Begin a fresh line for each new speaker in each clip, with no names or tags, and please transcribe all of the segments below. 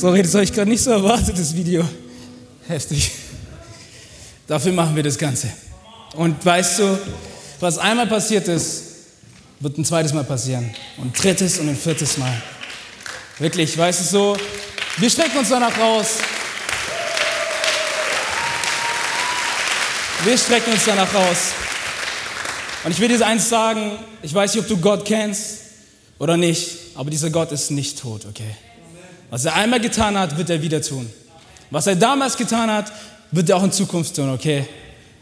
Sorry, das habe ich gerade nicht so erwartet, das Video. Heftig. Dafür machen wir das Ganze. Und weißt du, was einmal passiert ist, wird ein zweites Mal passieren. Und ein drittes und ein viertes Mal. Wirklich, weißt du so, wir strecken uns danach raus. Wir strecken uns danach raus. Und ich will dir eins sagen, ich weiß nicht, ob du Gott kennst oder nicht, aber dieser Gott ist nicht tot, okay? Was er einmal getan hat, wird er wieder tun. Was er damals getan hat, wird er auch in Zukunft tun, okay?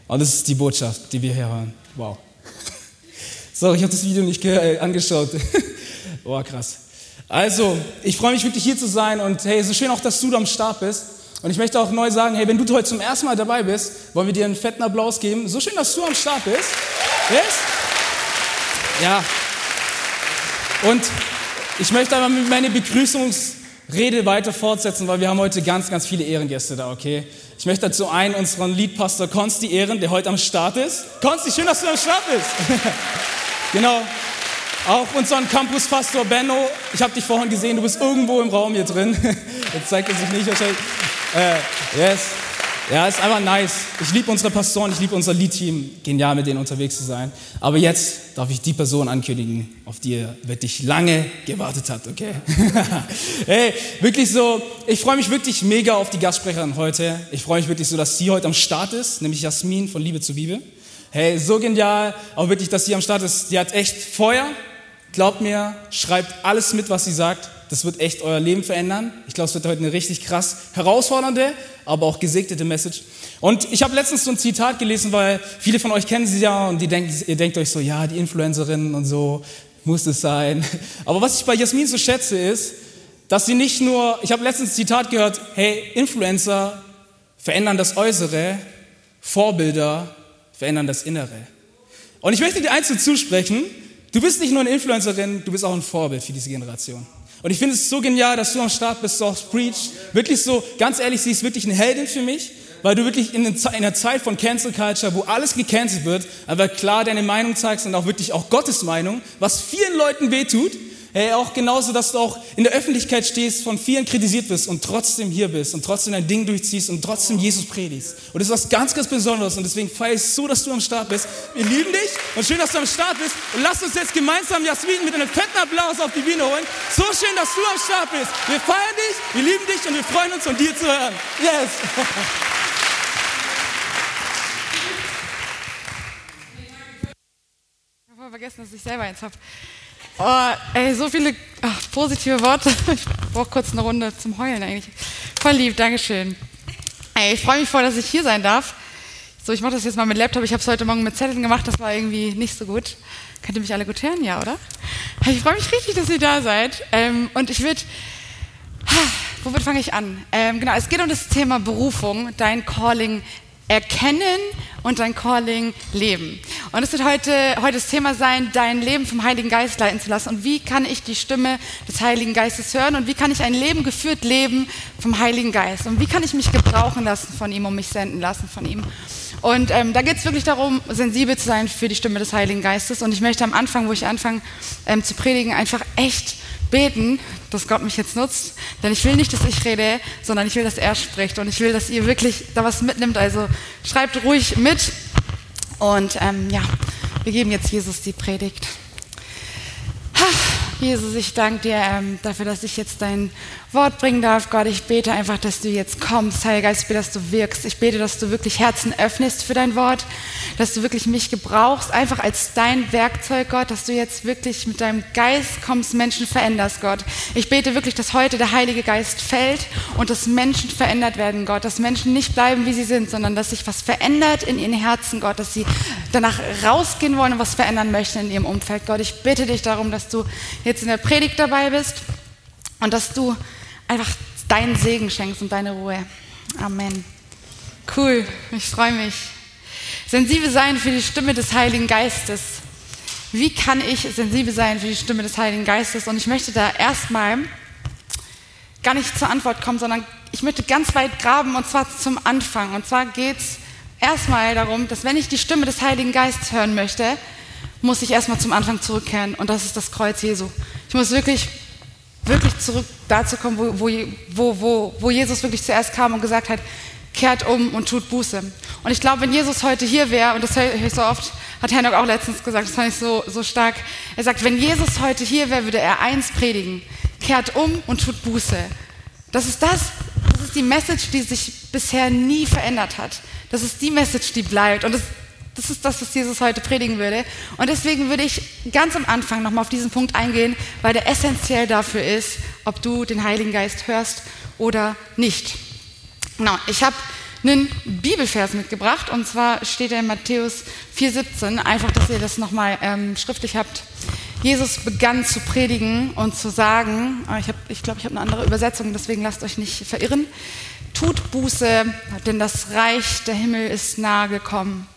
Und das ist die Botschaft, die wir hier hören. Wow. Sorry, ich habe das Video nicht äh, angeschaut. Boah, krass. Also, ich freue mich wirklich hier zu sein und hey, so schön auch, dass du da am Start bist. Und ich möchte auch neu sagen, hey, wenn du heute zum ersten Mal dabei bist, wollen wir dir einen fetten Applaus geben. So schön, dass du am Start bist. Yes? Ja. Und ich möchte einmal meine Begrüßungsrede weiter fortsetzen, weil wir haben heute ganz, ganz viele Ehrengäste da, okay? Ich möchte dazu einen unseren Leadpastor Konsti ehren, der heute am Start ist. Konsti, schön, dass du am Start bist. genau. Auch unseren Campuspastor Benno. Ich habe dich vorhin gesehen, du bist irgendwo im Raum hier drin. Jetzt zeigt er sich nicht wahrscheinlich. Äh, yes. Ja, ist einfach nice. Ich liebe unsere Pastoren, ich liebe unser Lead-Team. Genial, mit denen unterwegs zu sein. Aber jetzt darf ich die Person ankündigen, auf die ihr wirklich lange gewartet habt, okay? hey, wirklich so, ich freue mich wirklich mega auf die Gastsprecherin heute. Ich freue mich wirklich so, dass sie heute am Start ist, nämlich Jasmin von Liebe zu Bibel. Hey, so genial, auch wirklich, dass sie am Start ist. Die hat echt Feuer. Glaubt mir, schreibt alles mit, was sie sagt. Das wird echt euer Leben verändern. Ich glaube, es wird heute eine richtig krass herausfordernde, aber auch gesegnete Message. Und ich habe letztens so ein Zitat gelesen, weil viele von euch kennen sie ja und die denken, ihr denkt euch so, ja, die Influencerin und so muss es sein. Aber was ich bei Jasmin so schätze ist, dass sie nicht nur, ich habe letztens ein Zitat gehört, hey, Influencer verändern das Äußere, Vorbilder verändern das Innere. Und ich möchte dir eins zusprechen, du bist nicht nur eine Influencerin, du bist auch ein Vorbild für diese Generation. Und ich finde es so genial, dass du am Start bist, du auch Preach. Wirklich so, ganz ehrlich, sie ist wirklich eine Heldin für mich, weil du wirklich in einer Zeit von Cancel Culture, wo alles gecancelt wird, aber klar deine Meinung zeigst und auch wirklich auch Gottes Meinung, was vielen Leuten wehtut, Hey, auch genauso, dass du auch in der Öffentlichkeit stehst, von vielen kritisiert wirst und trotzdem hier bist und trotzdem dein Ding durchziehst und trotzdem Jesus predigst. Und das ist was ganz, ganz Besonderes und deswegen feiere ich so, dass du am Start bist. Wir lieben dich und schön, dass du am Start bist. Und lass uns jetzt gemeinsam Jasmin mit einem fetten Applaus auf die Bühne holen. So schön, dass du am Start bist. Wir feiern dich, wir lieben dich und wir freuen uns, von dir zu hören. Yes!
Ich habe vergessen, dass ich selber eins habe. Oh, ey, so viele ach, positive Worte. Ich brauche kurz eine Runde zum Heulen eigentlich. Voll lieb, Dankeschön. Ey, ich freue mich voll, dass ich hier sein darf. So, ich mache das jetzt mal mit Laptop. Ich habe es heute Morgen mit Zetteln gemacht. Das war irgendwie nicht so gut. Könnt ihr mich alle gut hören? Ja, oder? Ich freue mich richtig, dass ihr da seid. Ähm, und ich würde... Womit fange ich an? Ähm, genau, es geht um das Thema Berufung, dein Calling erkennen und dein Calling leben. Und es wird heute, heute das Thema sein, dein Leben vom Heiligen Geist leiten zu lassen. Und wie kann ich die Stimme des Heiligen Geistes hören? Und wie kann ich ein Leben geführt leben vom Heiligen Geist? Und wie kann ich mich gebrauchen lassen von ihm und mich senden lassen von ihm? Und ähm, da geht es wirklich darum, sensibel zu sein für die Stimme des Heiligen Geistes. Und ich möchte am Anfang, wo ich anfange ähm, zu predigen, einfach echt beten, dass Gott mich jetzt nutzt. Denn ich will nicht, dass ich rede, sondern ich will, dass er spricht. Und ich will, dass ihr wirklich da was mitnimmt. Also schreibt ruhig mit. Und ähm, ja, wir geben jetzt Jesus die Predigt. Jesus, ich danke dir ähm, dafür, dass ich jetzt dein Wort bringen darf. Gott, ich bete einfach, dass du jetzt kommst. Heiliger Geist, ich bete, dass du wirkst. Ich bete, dass du wirklich Herzen öffnest für dein Wort, dass du wirklich mich gebrauchst, einfach als dein Werkzeug, Gott, dass du jetzt wirklich mit deinem Geist kommst, Menschen veränderst, Gott. Ich bete wirklich, dass heute der Heilige Geist fällt und dass Menschen verändert werden, Gott, dass Menschen nicht bleiben, wie sie sind, sondern dass sich was verändert in ihren Herzen, Gott, dass sie danach rausgehen wollen und was verändern möchten in ihrem Umfeld, Gott. Ich bitte dich darum, dass du jetzt in der Predigt dabei bist und dass du einfach deinen Segen schenkst und deine Ruhe. Amen. Cool, ich freue mich. Sensibel sein für die Stimme des Heiligen Geistes. Wie kann ich sensibel sein für die Stimme des Heiligen Geistes? Und ich möchte da erstmal gar nicht zur Antwort kommen, sondern ich möchte ganz weit graben und zwar zum Anfang. Und zwar geht es erstmal darum, dass wenn ich die Stimme des Heiligen Geistes hören möchte, muss ich erstmal zum Anfang zurückkehren und das ist das Kreuz Jesu. Ich muss wirklich wirklich zurück dazu kommen, wo, wo, wo, wo Jesus wirklich zuerst kam und gesagt hat, kehrt um und tut Buße. Und ich glaube, wenn Jesus heute hier wäre, und das höre ich so oft, hat Henoch auch letztens gesagt, das fand ich so, so stark, er sagt, wenn Jesus heute hier wäre, würde er eins predigen, kehrt um und tut Buße. Das ist das, das ist die Message, die sich bisher nie verändert hat. Das ist die Message, die bleibt. Und das, das ist das, was Jesus heute predigen würde. Und deswegen würde ich ganz am Anfang nochmal auf diesen Punkt eingehen, weil der essentiell dafür ist, ob du den Heiligen Geist hörst oder nicht. Genau, ich habe einen Bibelvers mitgebracht und zwar steht er in Matthäus 4,17. Einfach, dass ihr das nochmal ähm, schriftlich habt. Jesus begann zu predigen und zu sagen, ah, ich glaube, ich, glaub, ich habe eine andere Übersetzung, deswegen lasst euch nicht verirren. Tut Buße, denn das Reich der Himmel ist nahe gekommen.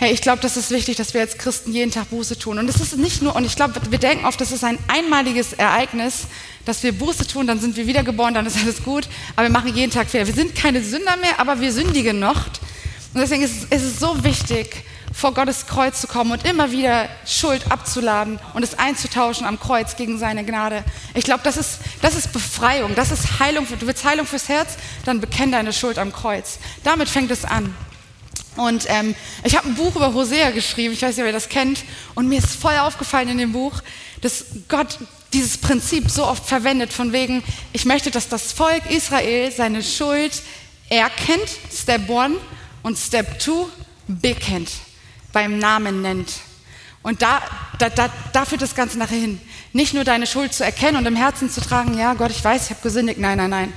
Hey, ich glaube, das ist wichtig, dass wir als Christen jeden Tag Buße tun. Und es ist nicht nur, und ich glaube, wir denken oft, das ist ein einmaliges Ereignis, dass wir Buße tun, dann sind wir wiedergeboren, dann ist alles gut. Aber wir machen jeden Tag Fehler. Wir sind keine Sünder mehr, aber wir sündigen noch. Und deswegen ist es, ist es so wichtig, vor Gottes Kreuz zu kommen und immer wieder Schuld abzuladen und es einzutauschen am Kreuz gegen seine Gnade. Ich glaube, das ist, das ist Befreiung, das ist Heilung. Du willst Heilung fürs Herz, dann bekenn deine Schuld am Kreuz. Damit fängt es an. Und ähm, ich habe ein Buch über Hosea geschrieben, ich weiß nicht, ob ihr das kennt, und mir ist voll aufgefallen in dem Buch, dass Gott dieses Prinzip so oft verwendet, von wegen, ich möchte, dass das Volk Israel seine Schuld erkennt, Step One, und Step Two, bekennt, beim Namen nennt. Und da, da, da, da führt das Ganze nachher hin. Nicht nur deine Schuld zu erkennen und im Herzen zu tragen, ja Gott, ich weiß, ich habe gesündigt. Nein, nein, nein.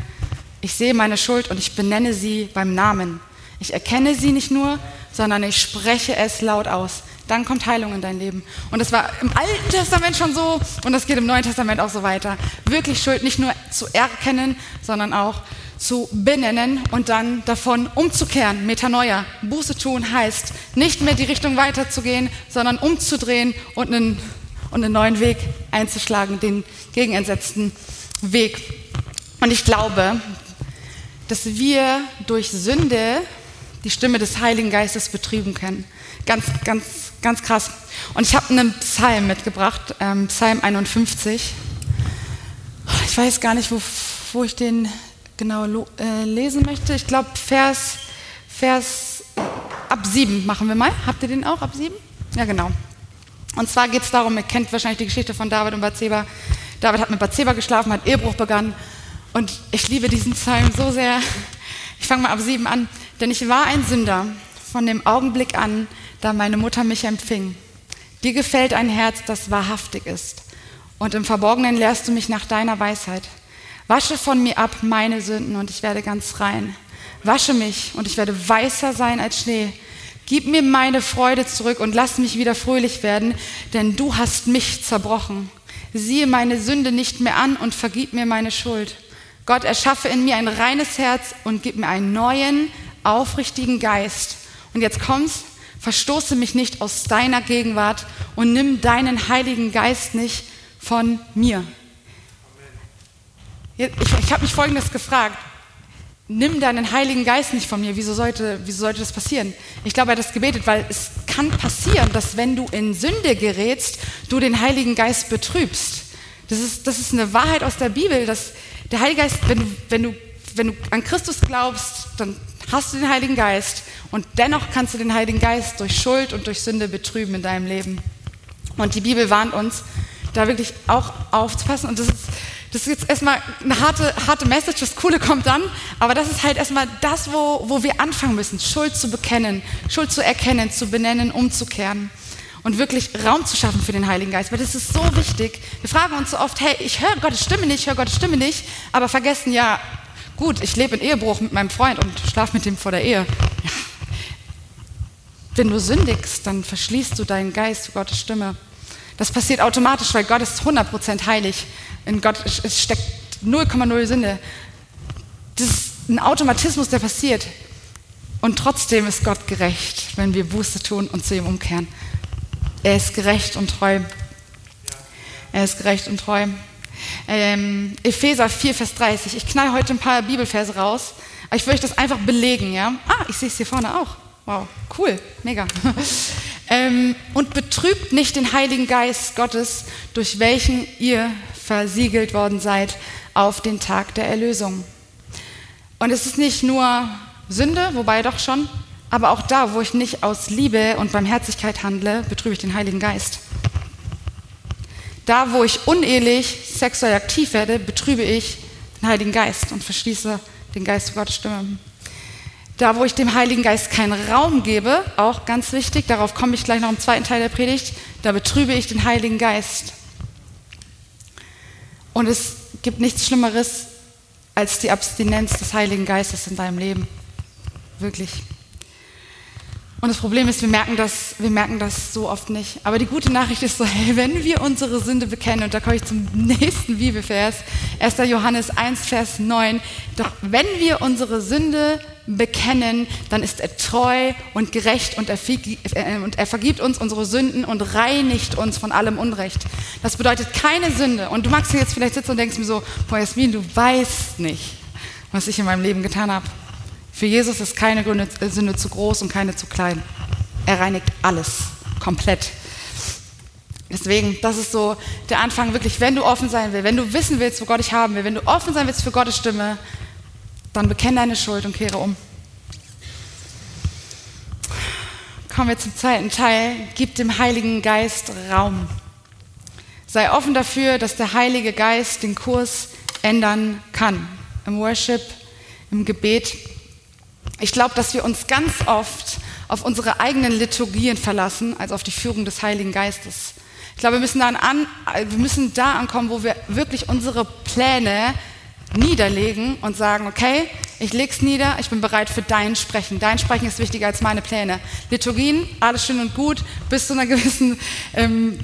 Ich sehe meine Schuld und ich benenne sie beim Namen. Ich erkenne sie nicht nur, sondern ich spreche es laut aus. Dann kommt Heilung in dein Leben. Und das war im Alten Testament schon so und das geht im Neuen Testament auch so weiter. Wirklich Schuld nicht nur zu erkennen, sondern auch zu benennen und dann davon umzukehren. Metanoia, Buße tun heißt, nicht mehr die Richtung weiterzugehen, sondern umzudrehen und einen, und einen neuen Weg einzuschlagen, den gegenentsetzten Weg. Und ich glaube, dass wir durch Sünde die Stimme des Heiligen Geistes betrüben können. Ganz, ganz, ganz krass. Und ich habe einen Psalm mitgebracht, ähm, Psalm 51. Ich weiß gar nicht, wo, wo ich den genau äh, lesen möchte. Ich glaube, Vers, Vers ab 7 machen wir mal. Habt ihr den auch ab 7? Ja, genau. Und zwar geht es darum, ihr kennt wahrscheinlich die Geschichte von David und Bathseba. David hat mit Bathseba geschlafen, hat Ehebruch begangen. Und ich liebe diesen Psalm so sehr. Ich fange mal ab 7 an. Denn ich war ein Sünder von dem Augenblick an, da meine Mutter mich empfing. Dir gefällt ein Herz, das wahrhaftig ist. Und im Verborgenen lehrst du mich nach deiner Weisheit. Wasche von mir ab meine Sünden und ich werde ganz rein. Wasche mich und ich werde weißer sein als Schnee. Gib mir meine Freude zurück und lass mich wieder fröhlich werden, denn du hast mich zerbrochen. Siehe meine Sünde nicht mehr an und vergib mir meine Schuld. Gott, erschaffe in mir ein reines Herz und gib mir einen neuen, aufrichtigen Geist. Und jetzt kommst, verstoße mich nicht aus deiner Gegenwart und nimm deinen Heiligen Geist nicht von mir. Ich, ich habe mich Folgendes gefragt. Nimm deinen Heiligen Geist nicht von mir. Wieso sollte, wieso sollte das passieren? Ich glaube, er hat das gebetet, weil es kann passieren, dass wenn du in Sünde gerätst, du den Heiligen Geist betrübst. Das ist, das ist eine Wahrheit aus der Bibel, dass der Heilige Geist, wenn wenn du, wenn du an Christus glaubst, dann hast du den Heiligen Geist und dennoch kannst du den Heiligen Geist durch Schuld und durch Sünde betrüben in deinem Leben. Und die Bibel warnt uns, da wirklich auch aufzupassen. Und das ist, das ist jetzt erstmal eine harte, harte Message, das Coole kommt dann, aber das ist halt erstmal das, wo, wo wir anfangen müssen, Schuld zu bekennen, Schuld zu erkennen, zu benennen, umzukehren und wirklich Raum zu schaffen für den Heiligen Geist, weil das ist so wichtig. Wir fragen uns so oft, hey, ich höre Gottes Stimme nicht, ich höre Gottes Stimme nicht, aber vergessen ja, Gut, ich lebe in Ehebruch mit meinem Freund und schlafe mit ihm vor der Ehe. Ja. Wenn du sündigst, dann verschließt du deinen Geist für Gottes Stimme. Das passiert automatisch, weil Gott ist 100% heilig. In Gott es steckt 0,0 Sünde. Das ist ein Automatismus, der passiert. Und trotzdem ist Gott gerecht, wenn wir Buße tun und zu ihm umkehren. Er ist gerecht und treu. Er ist gerecht und treu. Ähm, Epheser 4, Vers 30. Ich knall heute ein paar Bibelverse raus, aber ich will euch das einfach belegen. Ja? Ah, ich sehe es hier vorne auch. Wow, cool, mega. ähm, und betrübt nicht den Heiligen Geist Gottes, durch welchen ihr versiegelt worden seid auf den Tag der Erlösung. Und es ist nicht nur Sünde, wobei doch schon, aber auch da, wo ich nicht aus Liebe und Barmherzigkeit handle, betrübe ich den Heiligen Geist. Da, wo ich unehelich sexuell aktiv werde, betrübe ich den Heiligen Geist und verschließe den Geist Gottes Stimme. Da, wo ich dem Heiligen Geist keinen Raum gebe, auch ganz wichtig, darauf komme ich gleich noch im zweiten Teil der Predigt, da betrübe ich den Heiligen Geist. Und es gibt nichts Schlimmeres als die Abstinenz des Heiligen Geistes in deinem Leben. Wirklich. Und das Problem ist, wir merken, das, wir merken das so oft nicht. Aber die gute Nachricht ist so, hey, wenn wir unsere Sünde bekennen, und da komme ich zum nächsten Bibelvers, 1. Johannes 1, Vers 9, doch wenn wir unsere Sünde bekennen, dann ist er treu und gerecht und er, äh, und er vergibt uns unsere Sünden und reinigt uns von allem Unrecht. Das bedeutet keine Sünde. Und du magst jetzt vielleicht sitzen und denkst mir so, boah Jasmin, du weißt nicht, was ich in meinem Leben getan habe. Für Jesus ist keine Sünde zu groß und keine zu klein. Er reinigt alles komplett. Deswegen, das ist so der Anfang wirklich, wenn du offen sein willst, wenn du wissen willst, wo Gott dich haben will, wenn du offen sein willst für Gottes Stimme, dann bekenne deine Schuld und kehre um. Kommen wir zum zweiten Teil. Gib dem Heiligen Geist Raum. Sei offen dafür, dass der Heilige Geist den Kurs ändern kann. Im Worship, im Gebet ich glaube, dass wir uns ganz oft auf unsere eigenen Liturgien verlassen, als auf die Führung des Heiligen Geistes. Ich glaube, wir müssen, dann an, wir müssen da ankommen, wo wir wirklich unsere Pläne niederlegen und sagen, okay, ich lege es nieder, ich bin bereit für dein Sprechen. Dein Sprechen ist wichtiger als meine Pläne. Liturgien, alles schön und gut, bis zu einer gewissen... Ähm,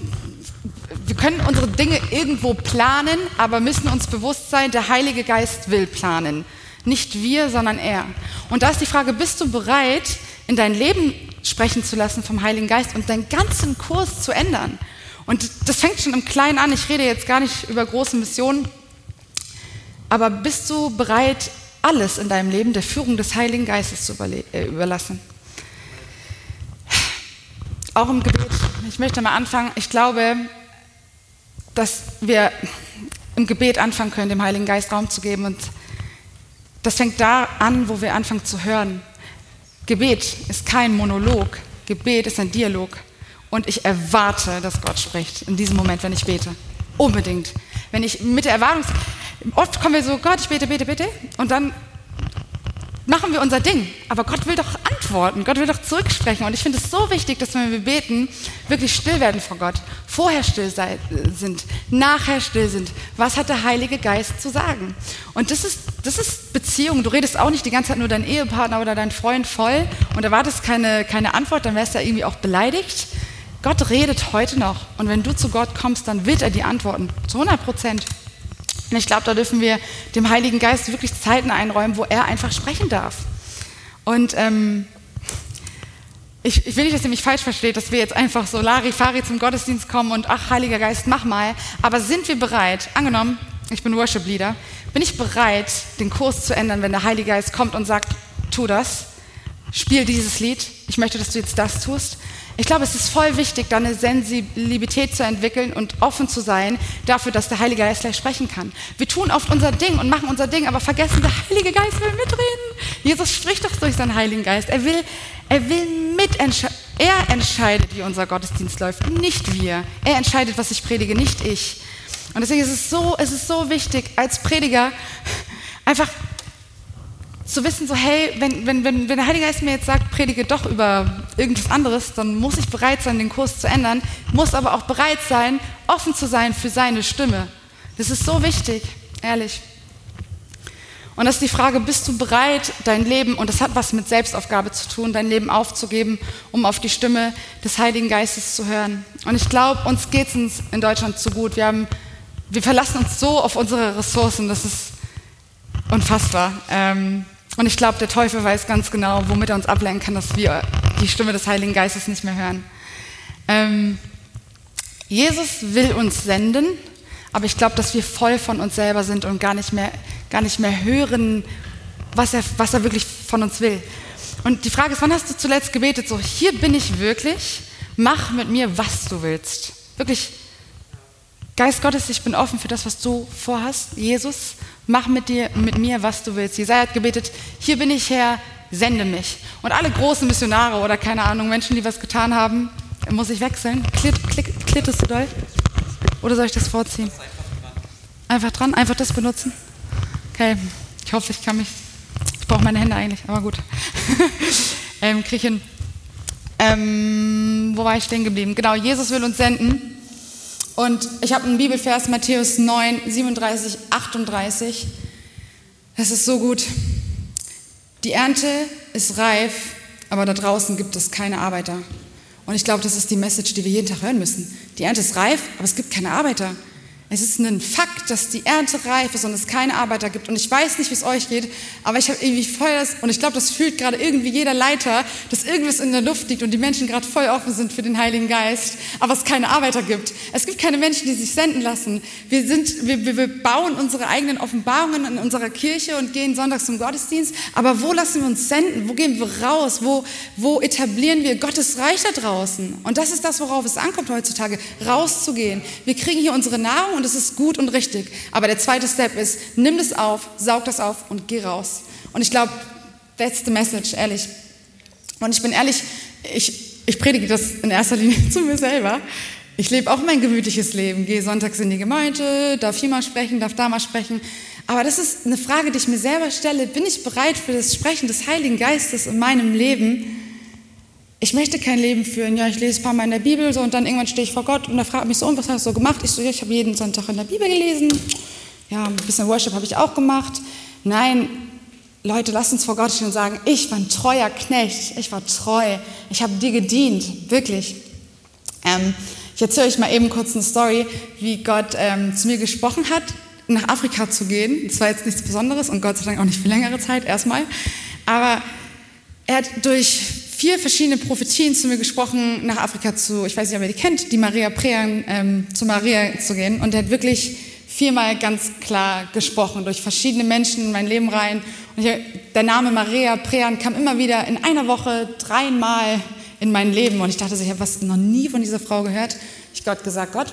wir können unsere Dinge irgendwo planen, aber müssen uns bewusst sein, der Heilige Geist will planen. Nicht wir, sondern er. Und da ist die Frage, bist du bereit, in dein Leben sprechen zu lassen vom Heiligen Geist und deinen ganzen Kurs zu ändern? Und das fängt schon im Kleinen an. Ich rede jetzt gar nicht über große Missionen. Aber bist du bereit, alles in deinem Leben der Führung des Heiligen Geistes zu äh, überlassen? Auch im Gebet. Ich möchte mal anfangen. Ich glaube, dass wir im Gebet anfangen können, dem Heiligen Geist Raum zu geben und das fängt da an, wo wir anfangen zu hören. Gebet ist kein Monolog, Gebet ist ein Dialog. Und ich erwarte, dass Gott spricht in diesem Moment, wenn ich bete. Unbedingt. Wenn ich mit der Erwartung, oft kommen wir so, Gott, ich bete, bete, bete, und dann machen wir unser Ding. Aber Gott will doch antworten, Gott will doch zurücksprechen. Und ich finde es so wichtig, dass wenn wir beten, wirklich still werden vor Gott. Vorher still sei, sind, nachher still sind. Was hat der Heilige Geist zu sagen? Und das ist, das ist Beziehung. Du redest auch nicht die ganze Zeit nur deinen Ehepartner oder deinen Freund voll und erwartest keine, keine Antwort, dann wärst du ja irgendwie auch beleidigt. Gott redet heute noch. Und wenn du zu Gott kommst, dann wird er die antworten. Zu 100 Prozent. Und ich glaube, da dürfen wir dem Heiligen Geist wirklich Zeiten einräumen, wo er einfach sprechen darf. Und ähm, ich, ich, will nicht, dass ihr mich falsch versteht, dass wir jetzt einfach so Larifari zum Gottesdienst kommen und ach, Heiliger Geist, mach mal. Aber sind wir bereit, angenommen, ich bin Worship Leader, bin ich bereit, den Kurs zu ändern, wenn der Heilige Geist kommt und sagt, tu das, spiel dieses Lied, ich möchte, dass du jetzt das tust. Ich glaube, es ist voll wichtig, da eine Sensibilität zu entwickeln und offen zu sein dafür, dass der Heilige Geist gleich sprechen kann. Wir tun oft unser Ding und machen unser Ding, aber vergessen, der Heilige Geist will mitreden. Jesus spricht doch durch seinen Heiligen Geist. Er will, er will mitentscheiden. Er entscheidet, wie unser Gottesdienst läuft, nicht wir. Er entscheidet, was ich predige, nicht ich. Und deswegen ist es so, es ist so wichtig, als Prediger einfach zu wissen, so hey, wenn, wenn, wenn, wenn der Heilige Geist mir jetzt sagt, predige doch über irgendwas anderes, dann muss ich bereit sein, den Kurs zu ändern, muss aber auch bereit sein, offen zu sein für seine Stimme. Das ist so wichtig, ehrlich. Und das ist die Frage, bist du bereit, dein Leben, und das hat was mit Selbstaufgabe zu tun, dein Leben aufzugeben, um auf die Stimme des Heiligen Geistes zu hören. Und ich glaube, uns geht es in Deutschland zu gut. Wir, haben, wir verlassen uns so auf unsere Ressourcen, das ist unfassbar. Ähm, und ich glaube, der Teufel weiß ganz genau, womit er uns ablenken kann, dass wir die Stimme des Heiligen Geistes nicht mehr hören. Ähm, Jesus will uns senden, aber ich glaube, dass wir voll von uns selber sind und gar nicht mehr, gar nicht mehr hören, was er, was er wirklich von uns will. Und die Frage ist, wann hast du zuletzt gebetet? So, hier bin ich wirklich, mach mit mir, was du willst. Wirklich Geist Gottes, ich bin offen für das, was du vorhast. Jesus, mach mit dir, mit mir, was du willst. Jesaja hat gebetet, hier bin ich Herr, sende mich. Und alle großen Missionare oder keine Ahnung, Menschen, die was getan haben, muss ich wechseln. Klitt, klitt, klittest du doll? Oder soll ich das vorziehen? Einfach dran, einfach das benutzen. Okay, ich hoffe, ich kann mich. Ich brauche meine Hände eigentlich, aber gut. ähm, krieg hin. Ähm, wo war ich stehen geblieben? Genau, Jesus will uns senden. Und ich habe einen Bibelvers, Matthäus 9, 37, 38. Das ist so gut. Die Ernte ist reif, aber da draußen gibt es keine Arbeiter. Und ich glaube, das ist die Message, die wir jeden Tag hören müssen. Die Ernte ist reif, aber es gibt keine Arbeiter. Es ist ein Fakt, dass die Ernte reif ist und es keine Arbeiter gibt. Und ich weiß nicht, wie es euch geht, aber ich habe irgendwie voll das, und ich glaube, das fühlt gerade irgendwie jeder Leiter, dass irgendwas in der Luft liegt und die Menschen gerade voll offen sind für den Heiligen Geist, aber es keine Arbeiter gibt. Es gibt keine Menschen, die sich senden lassen. Wir, sind, wir, wir, bauen unsere eigenen Offenbarungen in unserer Kirche und gehen sonntags zum Gottesdienst, aber wo lassen wir uns senden? Wo gehen wir raus? Wo, wo etablieren wir Gottes Reich da draußen? Und das ist das, worauf es ankommt heutzutage, rauszugehen. Wir kriegen hier unsere Nahrung und es ist gut und richtig. Aber der zweite Step ist, nimm das auf, saug das auf und geh raus. Und ich glaube, that's the message, ehrlich. Und ich bin ehrlich, ich, ich predige das in erster Linie zu mir selber. Ich lebe auch mein gemütliches Leben, gehe sonntags in die Gemeinde, darf hier mal sprechen, darf da mal sprechen. Aber das ist eine Frage, die ich mir selber stelle. Bin ich bereit für das Sprechen des Heiligen Geistes in meinem Leben? Ich möchte kein Leben führen. Ja, ich lese ein paar Mal in der Bibel so und dann irgendwann stehe ich vor Gott und er fragt mich so, und was hast du so gemacht? Ich so, ja, ich habe jeden Sonntag in der Bibel gelesen. Ja, ein bisschen Worship habe ich auch gemacht. Nein, Leute, lasst uns vor Gott stehen und sagen, ich war ein treuer Knecht, ich war treu, ich habe dir gedient, wirklich. Ähm, ich erzähle euch mal eben kurz eine Story, wie Gott ähm, zu mir gesprochen hat, nach Afrika zu gehen. Das war jetzt nichts Besonderes und Gott sei Dank auch nicht für längere Zeit erstmal. Aber er hat durch vier verschiedene Prophetien zu mir gesprochen, nach Afrika zu, ich weiß nicht, ob ihr die kennt, die Maria Prean, ähm, zu Maria zu gehen. Und er hat wirklich viermal ganz klar gesprochen, durch verschiedene Menschen in mein Leben rein. Und ich, der Name Maria Prean kam immer wieder in einer Woche dreimal in mein Leben. Und ich dachte, ich habe was noch nie von dieser Frau gehört. Ich Gott gesagt, Gott,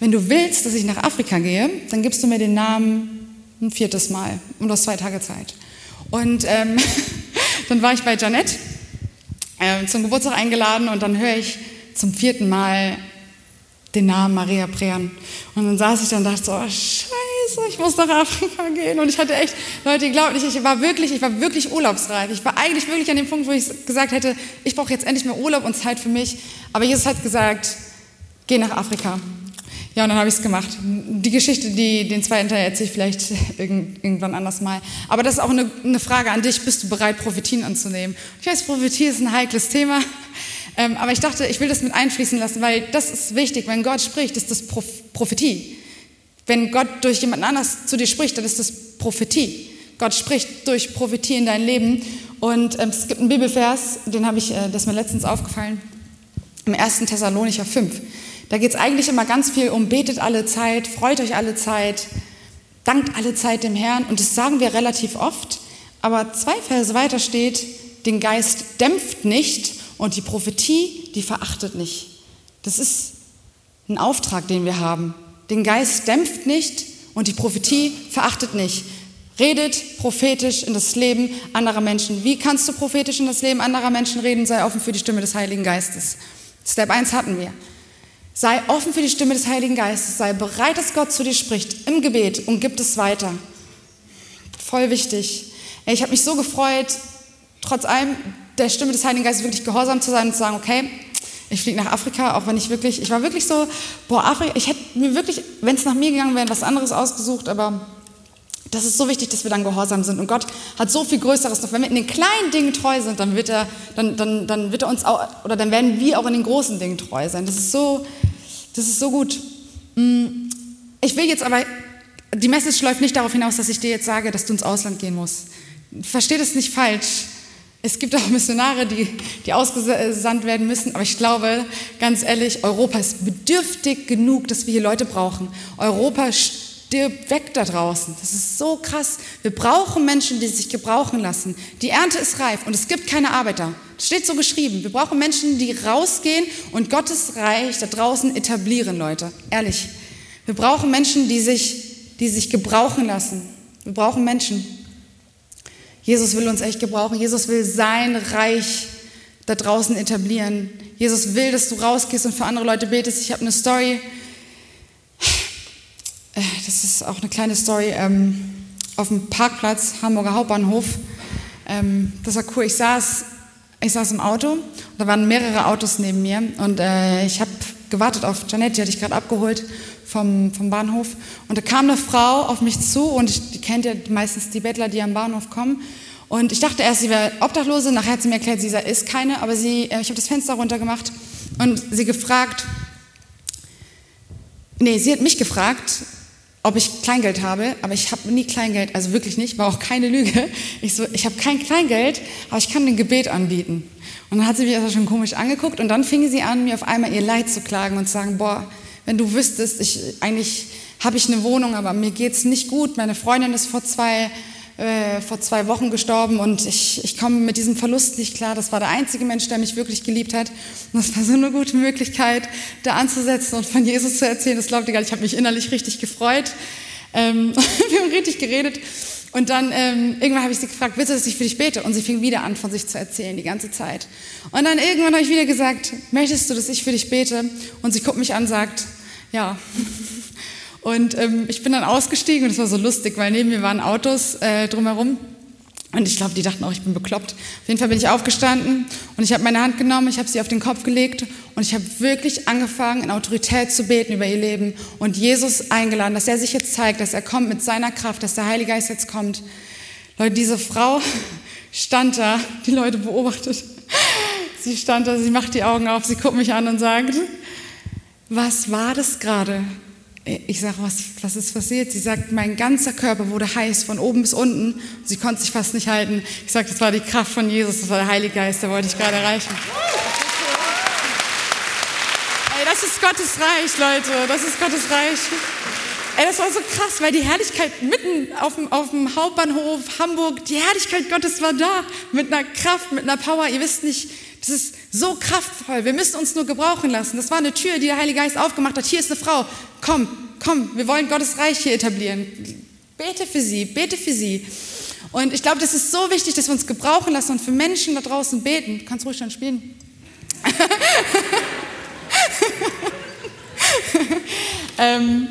wenn du willst, dass ich nach Afrika gehe, dann gibst du mir den Namen ein viertes Mal und du hast zwei Tage Zeit. Und ähm, dann war ich bei Janette äh, zum Geburtstag eingeladen und dann höre ich zum vierten Mal den Namen Maria Prean. Und dann saß ich da und dachte so, oh, scheiße, ich muss nach Afrika gehen. Und ich hatte echt, Leute, glaubt nicht, ich war wirklich, ich war wirklich urlaubsreif. Ich war eigentlich wirklich an dem Punkt, wo ich gesagt hätte, ich brauche jetzt endlich mehr Urlaub und Zeit für mich. Aber Jesus hat gesagt, geh nach Afrika. Ja, und dann habe ich es gemacht. Die Geschichte, die, den zweiten Teil erzähle ich vielleicht irgendwann anders mal. Aber das ist auch eine, eine Frage an dich. Bist du bereit, Prophetien anzunehmen? Ich weiß, Prophetie ist ein heikles Thema. Ähm, aber ich dachte, ich will das mit einfließen lassen, weil das ist wichtig. Wenn Gott spricht, ist das Prophetie. Wenn Gott durch jemand anders zu dir spricht, dann ist das Prophetie. Gott spricht durch Prophetie in dein Leben. Und ähm, es gibt einen Bibelvers, den habe ich, äh, das ist mir letztens aufgefallen, im 1. Thessalonicher 5. Da geht es eigentlich immer ganz viel um, betet alle Zeit, freut euch alle Zeit, dankt alle Zeit dem Herrn. Und das sagen wir relativ oft. Aber zwei Verse weiter steht, den Geist dämpft nicht und die Prophetie, die verachtet nicht. Das ist ein Auftrag, den wir haben. Den Geist dämpft nicht und die Prophetie verachtet nicht. Redet prophetisch in das Leben anderer Menschen. Wie kannst du prophetisch in das Leben anderer Menschen reden? Sei offen für die Stimme des Heiligen Geistes. Step 1 hatten wir. Sei offen für die Stimme des Heiligen Geistes. Sei bereit, dass Gott zu dir spricht im Gebet und gib es weiter. Voll wichtig. Ich habe mich so gefreut, trotz allem der Stimme des Heiligen Geistes wirklich gehorsam zu sein und zu sagen, okay, ich fliege nach Afrika, auch wenn ich wirklich, ich war wirklich so, boah, Afrika, ich hätte mir wirklich, wenn es nach mir gegangen wäre, was anderes ausgesucht, aber das ist so wichtig, dass wir dann gehorsam sind. Und Gott hat so viel Größeres noch. Wenn wir in den kleinen Dingen treu sind, dann wird er, dann, dann, dann wird er uns auch, oder dann werden wir auch in den großen Dingen treu sein. Das ist so, das ist so gut. Mm, ich will jetzt aber, die Message läuft nicht darauf hinaus, dass ich dir jetzt sage, dass du ins Ausland gehen musst. Versteht es nicht falsch. Es gibt auch Missionare, die, die ausgesandt werden müssen, aber ich glaube, ganz ehrlich, Europa ist bedürftig genug, dass wir hier Leute brauchen. Europa stirbt weg da draußen. Das ist so krass. Wir brauchen Menschen, die sich gebrauchen lassen. Die Ernte ist reif und es gibt keine Arbeiter. Das steht so geschrieben. Wir brauchen Menschen, die rausgehen und Gottes Reich da draußen etablieren, Leute. Ehrlich. Wir brauchen Menschen, die sich, die sich gebrauchen lassen. Wir brauchen Menschen. Jesus will uns echt gebrauchen. Jesus will sein Reich da draußen etablieren. Jesus will, dass du rausgehst und für andere Leute betest. Ich habe eine Story. Äh, das ist auch eine kleine Story. Ähm, auf dem Parkplatz, Hamburger Hauptbahnhof. Ähm, das war cool. Ich saß, ich saß im Auto und da waren mehrere Autos neben mir und äh, ich habe gewartet auf Janette, die hatte ich gerade abgeholt vom, vom Bahnhof. Und da kam eine Frau auf mich zu und ich, die kennt ja meistens die Bettler, die am Bahnhof kommen. Und ich dachte erst, sie wäre Obdachlose, nachher hat sie mir erklärt, sie ist keine, aber sie, äh, ich habe das Fenster runtergemacht und sie gefragt, nee, sie hat mich gefragt, ob ich Kleingeld habe, aber ich habe nie Kleingeld, also wirklich nicht, war auch keine Lüge. Ich so, ich habe kein Kleingeld, aber ich kann ein Gebet anbieten. Und dann hat sie mich also schon komisch angeguckt und dann fing sie an, mir auf einmal ihr Leid zu klagen und zu sagen, boah, wenn du wüsstest, ich, eigentlich habe ich eine Wohnung, aber mir geht's nicht gut. Meine Freundin ist vor zwei äh, vor zwei Wochen gestorben und ich, ich komme mit diesem Verlust nicht klar. Das war der einzige Mensch, der mich wirklich geliebt hat. Und das war so eine gute Möglichkeit, da anzusetzen und von Jesus zu erzählen. Das glaubt ihr gar nicht. Ich habe mich innerlich richtig gefreut. Ähm, wir haben richtig geredet. Und dann ähm, irgendwann habe ich sie gefragt, willst du, dass ich für dich bete? Und sie fing wieder an, von sich zu erzählen, die ganze Zeit. Und dann irgendwann habe ich wieder gesagt, möchtest du, dass ich für dich bete? Und sie guckt mich an und sagt, ja. Und ähm, ich bin dann ausgestiegen und es war so lustig, weil neben mir waren Autos äh, drumherum. Und ich glaube, die dachten auch, ich bin bekloppt. Auf jeden Fall bin ich aufgestanden und ich habe meine Hand genommen, ich habe sie auf den Kopf gelegt und ich habe wirklich angefangen, in Autorität zu beten über ihr Leben und Jesus eingeladen, dass er sich jetzt zeigt, dass er kommt mit seiner Kraft, dass der Heilige Geist jetzt kommt. Leute, diese Frau stand da, die Leute beobachtet. Sie stand da, sie macht die Augen auf, sie guckt mich an und sagt, was war das gerade? Ich sage, was, was ist passiert? Sie sagt, mein ganzer Körper wurde heiß von oben bis unten. Sie konnte sich fast nicht halten. Ich sage, das war die Kraft von Jesus, das war der Heilige Geist, der wollte ich gerade erreichen. Ey, das ist Gottes Reich, Leute, das ist Gottes Reich. Ey, das war so krass, weil die Herrlichkeit mitten auf dem, auf dem Hauptbahnhof Hamburg, die Herrlichkeit Gottes war da, mit einer Kraft, mit einer Power. Ihr wisst nicht, das ist so kraftvoll. Wir müssen uns nur gebrauchen lassen. Das war eine Tür, die der Heilige Geist aufgemacht hat. Hier ist eine Frau. Komm, komm, wir wollen Gottes Reich hier etablieren. Bete für sie, bete für sie. Und ich glaube, das ist so wichtig, dass wir uns gebrauchen lassen und für Menschen da draußen beten. Du kannst ruhig schon spielen. ähm,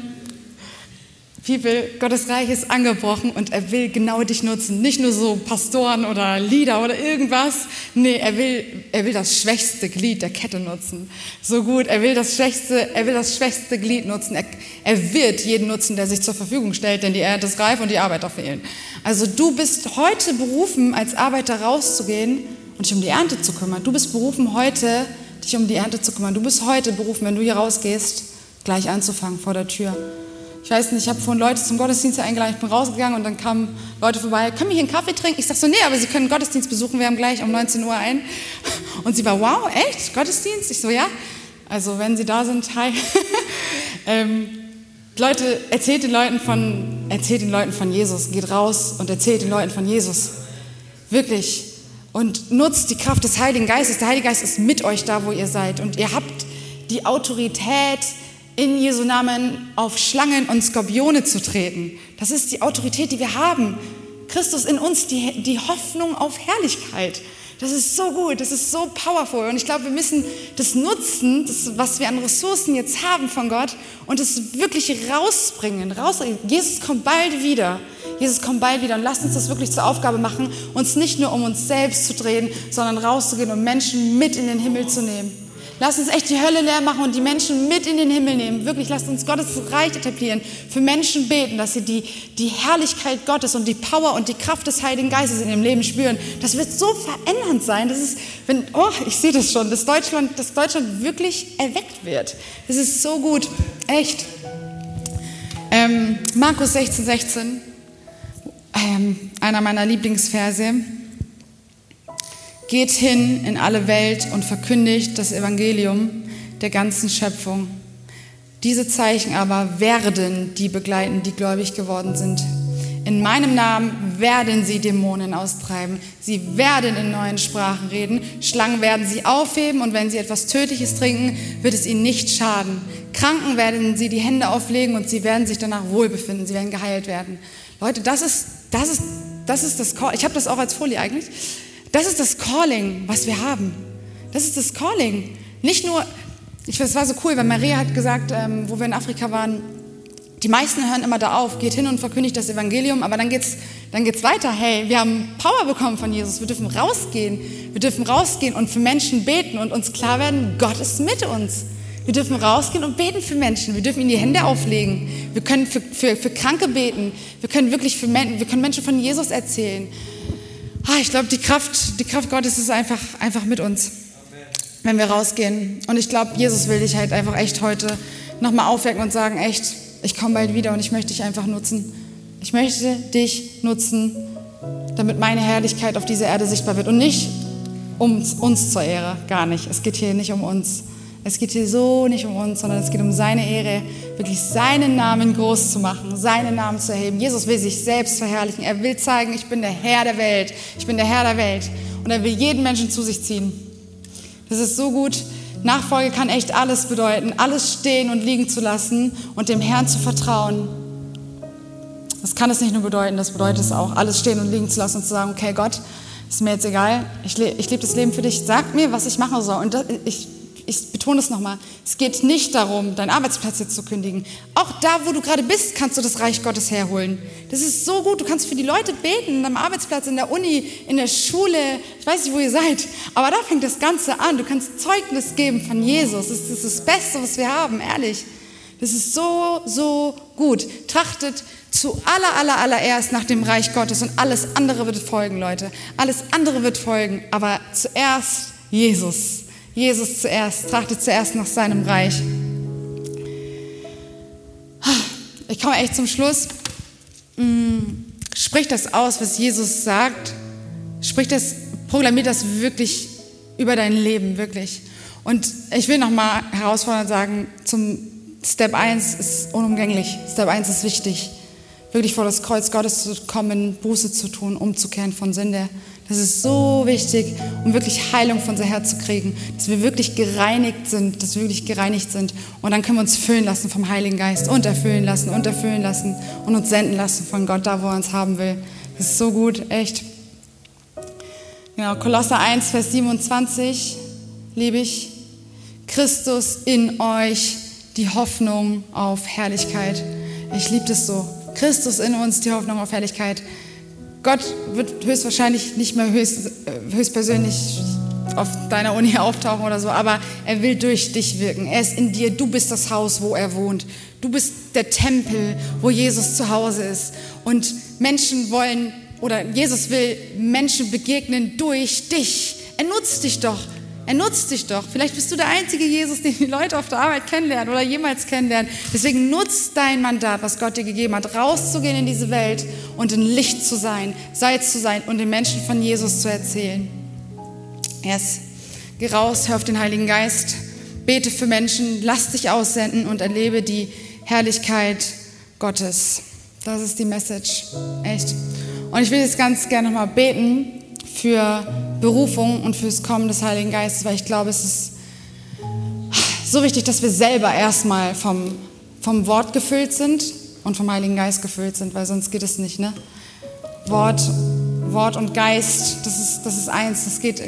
People, Gottes Reich ist angebrochen und er will genau dich nutzen. Nicht nur so Pastoren oder Lieder oder irgendwas. Nee, er will, er will das schwächste Glied der Kette nutzen. So gut, er will das schwächste, er will das schwächste Glied nutzen. Er, er wird jeden nutzen, der sich zur Verfügung stellt, denn die Erde ist reif und die Arbeiter fehlen. Also du bist heute berufen, als Arbeiter rauszugehen und dich um die Ernte zu kümmern. Du bist berufen, heute dich um die Ernte zu kümmern. Du bist heute berufen, wenn du hier rausgehst, gleich anzufangen vor der Tür. Ich weiß nicht, ich habe vorhin Leute zum Gottesdienst eingeladen, ich bin rausgegangen und dann kamen Leute vorbei, können wir hier einen Kaffee trinken? Ich sage so, nee, aber Sie können Gottesdienst besuchen, wir haben gleich um 19 Uhr ein. Und sie war, wow, echt? Gottesdienst? Ich so, ja. Also wenn Sie da sind, hi. ähm, Leute, erzählt den Leuten von, erzählt den Leuten von Jesus, geht raus und erzählt den Leuten von Jesus. Wirklich. Und nutzt die Kraft des Heiligen Geistes. Der Heilige Geist ist mit euch da, wo ihr seid. Und ihr habt die Autorität, in Jesu Namen auf Schlangen und Skorpione zu treten. Das ist die Autorität, die wir haben. Christus in uns, die, die Hoffnung auf Herrlichkeit. Das ist so gut, das ist so powerful. Und ich glaube, wir müssen das nutzen, das, was wir an Ressourcen jetzt haben von Gott, und es wirklich rausbringen. Raus, Jesus kommt bald wieder. Jesus kommt bald wieder. Und lasst uns das wirklich zur Aufgabe machen, uns nicht nur um uns selbst zu drehen, sondern rauszugehen und Menschen mit in den Himmel zu nehmen. Lass uns echt die Hölle leer machen und die Menschen mit in den Himmel nehmen. Wirklich, lasst uns Gottes Reich etablieren. Für Menschen beten, dass sie die, die Herrlichkeit Gottes und die Power und die Kraft des Heiligen Geistes in ihrem Leben spüren. Das wird so verändernd sein. Das ist, wenn, oh, ich sehe das schon, dass Deutschland, dass Deutschland wirklich erweckt wird. Das ist so gut. Echt. Ähm, Markus 16, 16. Ähm, einer meiner Lieblingsverse. Geht hin in alle Welt und verkündigt das Evangelium der ganzen Schöpfung. Diese Zeichen aber werden die begleiten, die gläubig geworden sind. In meinem Namen werden sie Dämonen austreiben. Sie werden in neuen Sprachen reden. Schlangen werden sie aufheben und wenn sie etwas Tödliches trinken, wird es ihnen nicht schaden. Kranken werden sie die Hände auflegen und sie werden sich danach wohlbefinden. Sie werden geheilt werden. Leute, das ist das, ist, das, ist das Call. Ich habe das auch als Folie eigentlich. Das ist das Calling, was wir haben. Das ist das Calling. Nicht nur, ich finde, es war so cool, weil Maria hat gesagt, ähm, wo wir in Afrika waren, die meisten hören immer da auf, geht hin und verkündigt das Evangelium, aber dann geht's, dann geht's weiter. Hey, wir haben Power bekommen von Jesus. Wir dürfen rausgehen. Wir dürfen rausgehen und für Menschen beten und uns klar werden, Gott ist mit uns. Wir dürfen rausgehen und beten für Menschen. Wir dürfen ihnen die Hände auflegen. Wir können für, für, für Kranke beten. Wir können wirklich für Men wir können Menschen von Jesus erzählen. Ich glaube, die Kraft, die Kraft Gottes ist einfach, einfach mit uns, wenn wir rausgehen. Und ich glaube, Jesus will dich halt einfach echt heute nochmal aufwecken und sagen, echt, ich komme bald wieder und ich möchte dich einfach nutzen. Ich möchte dich nutzen, damit meine Herrlichkeit auf dieser Erde sichtbar wird und nicht um uns zur Ehre, gar nicht. Es geht hier nicht um uns. Es geht hier so nicht um uns, sondern es geht um seine Ehre, wirklich seinen Namen groß zu machen, seinen Namen zu erheben. Jesus will sich selbst verherrlichen. Er will zeigen, ich bin der Herr der Welt. Ich bin der Herr der Welt. Und er will jeden Menschen zu sich ziehen. Das ist so gut. Nachfolge kann echt alles bedeuten, alles stehen und liegen zu lassen und dem Herrn zu vertrauen. Das kann es nicht nur bedeuten, das bedeutet es auch, alles stehen und liegen zu lassen und zu sagen, okay Gott, ist mir jetzt egal, ich, le ich lebe das Leben für dich, sag mir, was ich machen soll. Und das, ich ich betone es nochmal, es geht nicht darum, deinen Arbeitsplatz jetzt zu kündigen. Auch da, wo du gerade bist, kannst du das Reich Gottes herholen. Das ist so gut, du kannst für die Leute beten, an deinem Arbeitsplatz, in der Uni, in der Schule, ich weiß nicht, wo ihr seid, aber da fängt das Ganze an. Du kannst Zeugnis geben von Jesus. Das ist das Beste, was wir haben, ehrlich. Das ist so, so gut. Trachtet zu aller, aller, allererst nach dem Reich Gottes und alles andere wird folgen, Leute. Alles andere wird folgen, aber zuerst Jesus. Jesus zuerst, trachtet zuerst nach seinem Reich. Ich komme echt zum Schluss. Mm, sprich das aus, was Jesus sagt. Sprich das, proklamiert das wirklich über dein Leben, wirklich. Und ich will nochmal herausfordern und sagen, zum Step 1 ist unumgänglich. Step 1 ist wichtig. Wirklich vor das Kreuz Gottes zu kommen, Buße zu tun, umzukehren von Sünde. Das ist so wichtig, um wirklich Heilung von unser Herz zu kriegen, dass wir wirklich gereinigt sind, dass wir wirklich gereinigt sind. Und dann können wir uns füllen lassen vom Heiligen Geist und erfüllen lassen und erfüllen lassen und uns senden lassen von Gott da, wo er uns haben will. Das ist so gut, echt. Genau, Kolosser 1, Vers 27, liebe ich. Christus in euch, die Hoffnung auf Herrlichkeit. Ich liebe das so. Christus in uns, die Hoffnung auf Herrlichkeit. Gott wird höchstwahrscheinlich nicht mehr höchst, äh, höchstpersönlich auf deiner Uni auftauchen oder so, aber er will durch dich wirken. Er ist in dir, du bist das Haus, wo er wohnt. Du bist der Tempel, wo Jesus zu Hause ist. Und Menschen wollen, oder Jesus will Menschen begegnen durch dich. Er nutzt dich doch. Er nutzt dich doch. Vielleicht bist du der einzige Jesus, den die Leute auf der Arbeit kennenlernen oder jemals kennenlernen. Deswegen nutzt dein Mandat, was Gott dir gegeben hat, rauszugehen in diese Welt und ein Licht zu sein, Salz zu sein und den Menschen von Jesus zu erzählen. Yes. Geh raus, hör auf den Heiligen Geist, bete für Menschen, lass dich aussenden und erlebe die Herrlichkeit Gottes. Das ist die Message. Echt. Und ich will jetzt ganz gerne nochmal beten für Berufung und fürs Kommen des Heiligen Geistes, weil ich glaube, es ist so wichtig, dass wir selber erstmal vom, vom Wort gefüllt sind und vom Heiligen Geist gefüllt sind, weil sonst geht es nicht. Ne? Wort, Wort und Geist, das ist, das ist eins, das geht,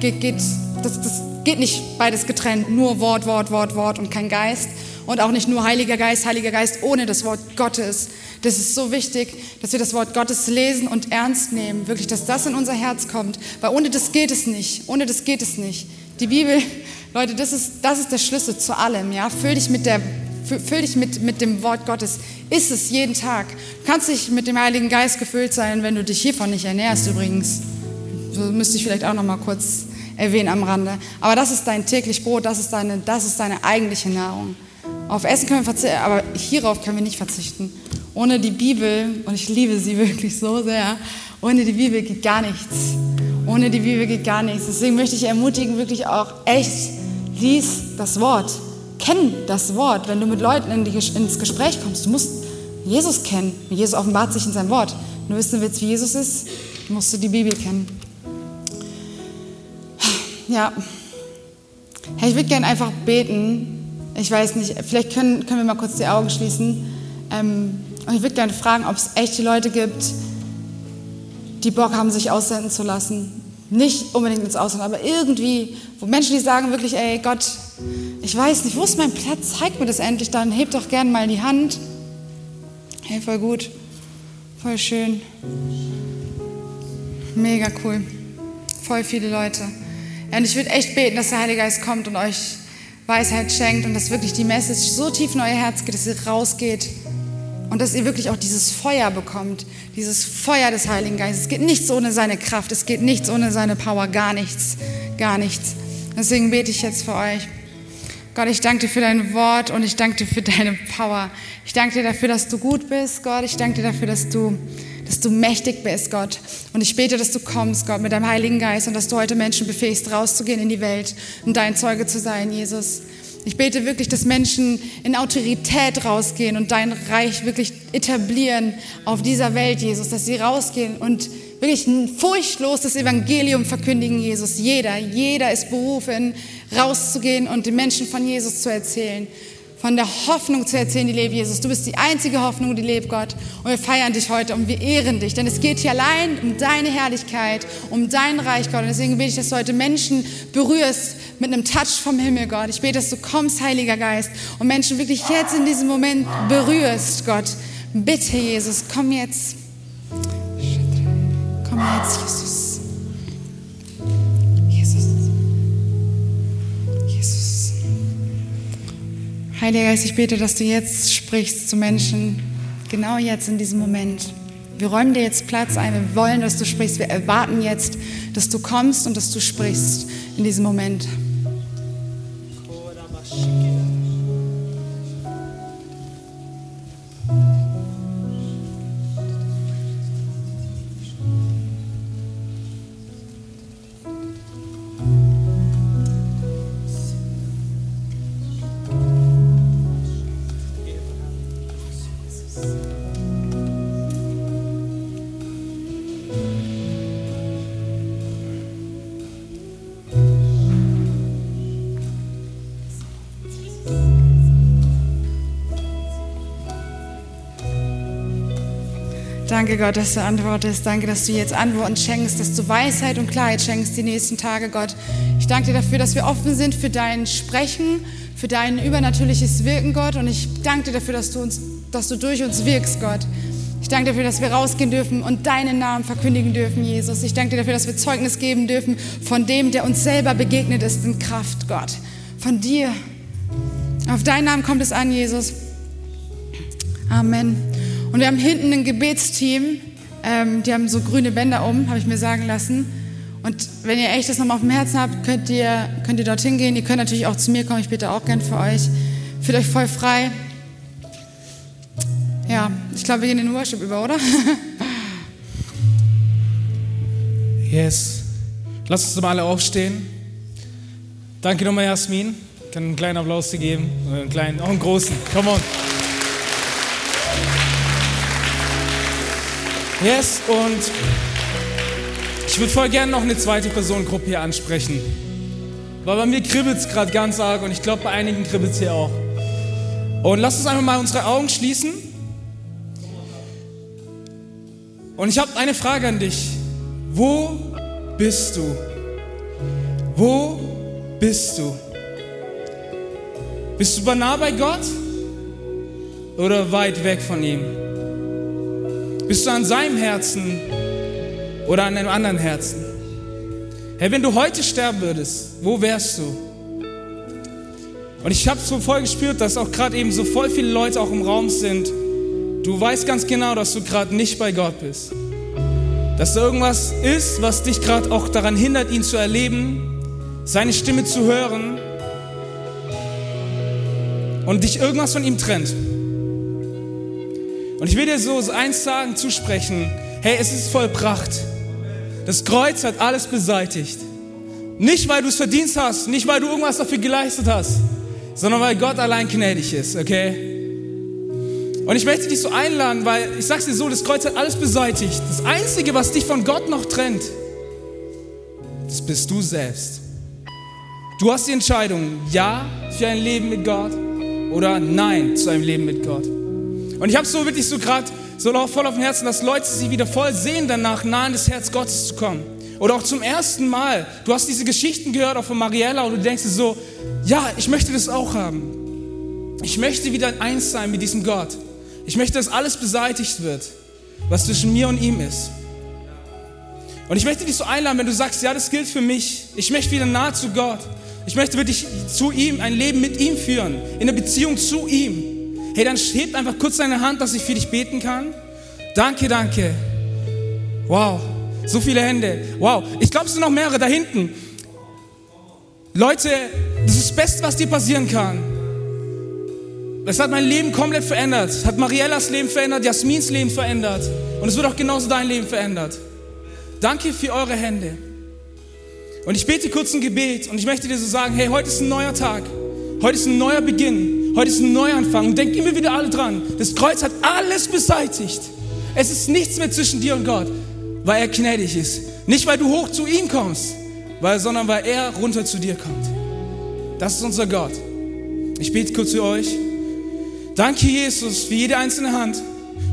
geht, geht, das, das geht nicht beides getrennt, nur Wort, Wort, Wort, Wort und kein Geist und auch nicht nur Heiliger Geist, Heiliger Geist ohne das Wort Gottes. Das ist so wichtig, dass wir das Wort Gottes lesen und ernst nehmen, wirklich, dass das in unser Herz kommt, weil ohne das geht es nicht. Ohne das geht es nicht. Die Bibel, Leute, das ist, das ist der Schlüssel zu allem. Ja? Füll dich, mit, der, füll dich mit, mit dem Wort Gottes. Ist es jeden Tag. Du kannst dich mit dem Heiligen Geist gefüllt sein, wenn du dich hiervon nicht ernährst übrigens. So müsste ich vielleicht auch noch mal kurz erwähnen am Rande. Aber das ist dein täglich Brot, das ist deine, das ist deine eigentliche Nahrung. Auf Essen können wir verzichten, aber hierauf können wir nicht verzichten. Ohne die Bibel, und ich liebe sie wirklich so sehr, ohne die Bibel geht gar nichts. Ohne die Bibel geht gar nichts. Deswegen möchte ich ermutigen, wirklich auch echt, lies das Wort. Kenn das Wort. Wenn du mit Leuten in die, ins Gespräch kommst, du musst, Jesus kennen. Jesus offenbart sich in seinem Wort. Wenn du wissen willst, wie Jesus ist, musst du die Bibel kennen. Ja. Hey, ich würde gerne einfach beten. Ich weiß nicht, vielleicht können, können wir mal kurz die Augen schließen. Ähm, und ich würde gerne fragen, ob es echte Leute gibt, die Bock haben, sich aussenden zu lassen. Nicht unbedingt ins Ausland, aber irgendwie, wo Menschen, die sagen wirklich, ey Gott, ich weiß nicht, wo ist mein Platz? Zeig mir das endlich, dann heb doch gerne mal die Hand. Hey, voll gut, voll schön, mega cool, voll viele Leute. Ja, und ich würde echt beten, dass der Heilige Geist kommt und euch Weisheit schenkt und dass wirklich die Message so tief in euer Herz geht, dass ihr rausgeht und dass ihr wirklich auch dieses Feuer bekommt, dieses Feuer des Heiligen Geistes. Es geht nichts ohne seine Kraft, es geht nichts ohne seine Power, gar nichts, gar nichts. Deswegen bete ich jetzt für euch. Gott, ich danke dir für dein Wort und ich danke dir für deine Power. Ich danke dir dafür, dass du gut bist, Gott. Ich danke dir dafür, dass du, dass du mächtig bist, Gott. Und ich bete, dass du kommst, Gott, mit deinem Heiligen Geist und dass du heute Menschen befähigst, rauszugehen in die Welt und dein Zeuge zu sein, Jesus. Ich bete wirklich, dass Menschen in Autorität rausgehen und dein Reich wirklich etablieren auf dieser Welt, Jesus, dass sie rausgehen und wirklich furchtlos das Evangelium verkündigen, Jesus. Jeder, jeder ist berufen, rauszugehen und den Menschen von Jesus zu erzählen von der Hoffnung zu erzählen, die lebt, Jesus. Du bist die einzige Hoffnung, die lebt, Gott. Und wir feiern dich heute und wir ehren dich, denn es geht hier allein um deine Herrlichkeit, um dein Reich, Gott. Und deswegen bete ich, dass du heute Menschen berührst mit einem Touch vom Himmel, Gott. Ich bete, dass du kommst, Heiliger Geist, und Menschen wirklich jetzt in diesem Moment berührst, Gott. Bitte, Jesus, komm jetzt. Komm jetzt, Jesus. Heiliger Geist, ich bete, dass du jetzt sprichst zu Menschen, genau jetzt in diesem Moment. Wir räumen dir jetzt Platz ein, wir wollen, dass du sprichst, wir erwarten jetzt, dass du kommst und dass du sprichst in diesem Moment. Danke, Gott, dass du antwortest. Danke, dass du jetzt Antworten schenkst, dass du Weisheit und Klarheit schenkst die nächsten Tage, Gott. Ich danke dir dafür, dass wir offen sind für dein Sprechen, für dein übernatürliches Wirken, Gott. Und ich danke dir dafür, dass du, uns, dass du durch uns wirkst, Gott. Ich danke dafür, dass wir rausgehen dürfen und deinen Namen verkündigen dürfen, Jesus. Ich danke dir dafür, dass wir Zeugnis geben dürfen von dem, der uns selber begegnet ist in Kraft, Gott. Von dir. Auf deinen Namen kommt es an, Jesus. Amen. Und wir haben hinten ein Gebetsteam, ähm, die haben so grüne Bänder um, habe ich mir sagen lassen. Und wenn ihr echt das nochmal auf dem Herzen habt, könnt ihr, könnt ihr dorthin gehen. Ihr könnt natürlich auch zu mir kommen, ich bitte auch gern für euch. Fühlt euch voll frei. Ja, ich glaube, wir gehen in den Worship über, oder?
yes. Lass uns mal alle aufstehen. Danke nochmal, Jasmin. Ich kann einen kleinen Applaus dir geben. Einen kleinen, auch einen großen. Come on. Yes, und ich würde voll gerne noch eine zweite Personengruppe hier ansprechen. Weil bei mir kribbelt es gerade ganz arg und ich glaube, bei einigen kribbelt es hier auch. Und lass uns einfach mal unsere Augen schließen. Und ich habe eine Frage an dich. Wo bist du? Wo bist du? Bist du nah bei Gott oder weit weg von ihm? Bist du an seinem Herzen oder an einem anderen Herzen? Hey, wenn du heute sterben würdest, wo wärst du? Und ich habe so voll gespürt, dass auch gerade eben so voll viele Leute auch im Raum sind. Du weißt ganz genau, dass du gerade nicht bei Gott bist. Dass da irgendwas ist, was dich gerade auch daran hindert, ihn zu erleben, seine Stimme zu hören und dich irgendwas von ihm trennt. Und ich will dir so eins sagen, zusprechen. Hey, es ist vollbracht. Das Kreuz hat alles beseitigt. Nicht, weil du es verdient hast, nicht, weil du irgendwas dafür geleistet hast, sondern weil Gott allein gnädig ist, okay? Und ich möchte dich so einladen, weil ich sag's dir so, das Kreuz hat alles beseitigt. Das Einzige, was dich von Gott noch trennt, das bist du selbst. Du hast die Entscheidung, ja für ein Leben mit Gott oder nein zu einem Leben mit Gott. Und ich habe so wirklich so gerade so voll auf dem Herzen, dass Leute sich wieder voll sehen danach, nah an das Herz Gottes zu kommen. Oder auch zum ersten Mal. Du hast diese Geschichten gehört, auch von Mariella, und du denkst dir so, ja, ich möchte das auch haben. Ich möchte wieder eins sein mit diesem Gott. Ich möchte, dass alles beseitigt wird, was zwischen mir und ihm ist. Und ich möchte dich so einladen, wenn du sagst, ja, das gilt für mich. Ich möchte wieder nahe zu Gott. Ich möchte wirklich zu ihm, ein Leben mit ihm führen, in der Beziehung zu ihm. Hey, dann hebt einfach kurz deine Hand, dass ich für dich beten kann. Danke, danke. Wow, so viele Hände. Wow, ich glaube, es sind noch mehrere da hinten. Leute, das ist das Beste, was dir passieren kann. Es hat mein Leben komplett verändert. Es hat Mariellas Leben verändert, Jasmins Leben verändert. Und es wird auch genauso dein Leben verändert. Danke für eure Hände. Und ich bete kurz ein Gebet und ich möchte dir so sagen, hey, heute ist ein neuer Tag. Heute ist ein neuer Beginn. Heute ist ein Neuanfang. Und denkt immer wieder alle dran. Das Kreuz hat alles beseitigt. Es ist nichts mehr zwischen dir und Gott, weil er gnädig ist. Nicht, weil du hoch zu ihm kommst, weil, sondern weil er runter zu dir kommt. Das ist unser Gott. Ich bete kurz für euch. Danke, Jesus, für jede einzelne Hand.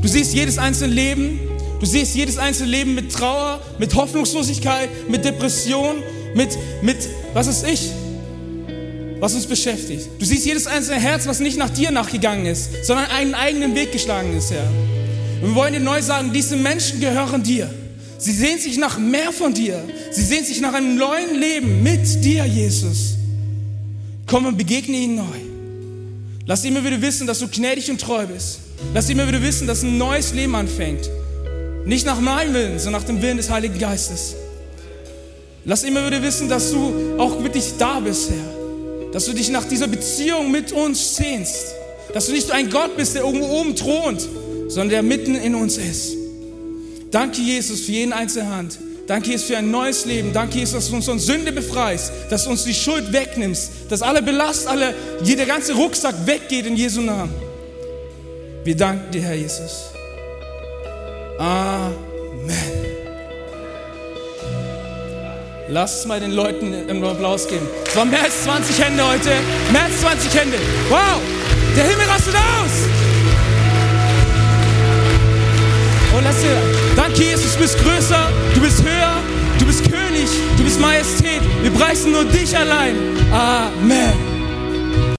Du siehst jedes einzelne Leben. Du siehst jedes einzelne Leben mit Trauer, mit Hoffnungslosigkeit, mit Depression, mit, mit, was ist ich, was uns beschäftigt. Du siehst jedes einzelne Herz, was nicht nach dir nachgegangen ist, sondern einen eigenen Weg geschlagen ist, Herr. Und wir wollen dir neu sagen, diese Menschen gehören dir. Sie sehen sich nach mehr von dir. Sie sehen sich nach einem neuen Leben mit dir, Jesus. Komm und begegne ihnen neu. Lass immer wieder wissen, dass du gnädig und treu bist. Lass immer wieder wissen, dass ein neues Leben anfängt. Nicht nach meinem Willen, sondern nach dem Willen des Heiligen Geistes. Lass immer wieder wissen, dass du auch wirklich da bist, Herr. Dass du dich nach dieser Beziehung mit uns sehnst. Dass du nicht ein Gott bist, der irgendwo oben thront, sondern der mitten in uns ist. Danke, Jesus, für jeden einzelne Hand. Danke, Jesus, für ein neues Leben. Danke, Jesus, dass du uns von Sünde befreist, dass du uns die Schuld wegnimmst, dass alle Belast, alle, jeder ganze Rucksack weggeht in Jesu Namen. Wir danken dir, Herr Jesus. Amen. Lass mal den Leuten einen Applaus geben. Es waren mehr als 20 Hände heute. Mehr als 20 Hände. Wow, der Himmel rastet aus. Und lass dir, danke Jesus, du bist größer, du bist höher, du bist König, du bist Majestät. Wir preisen nur dich allein. Amen.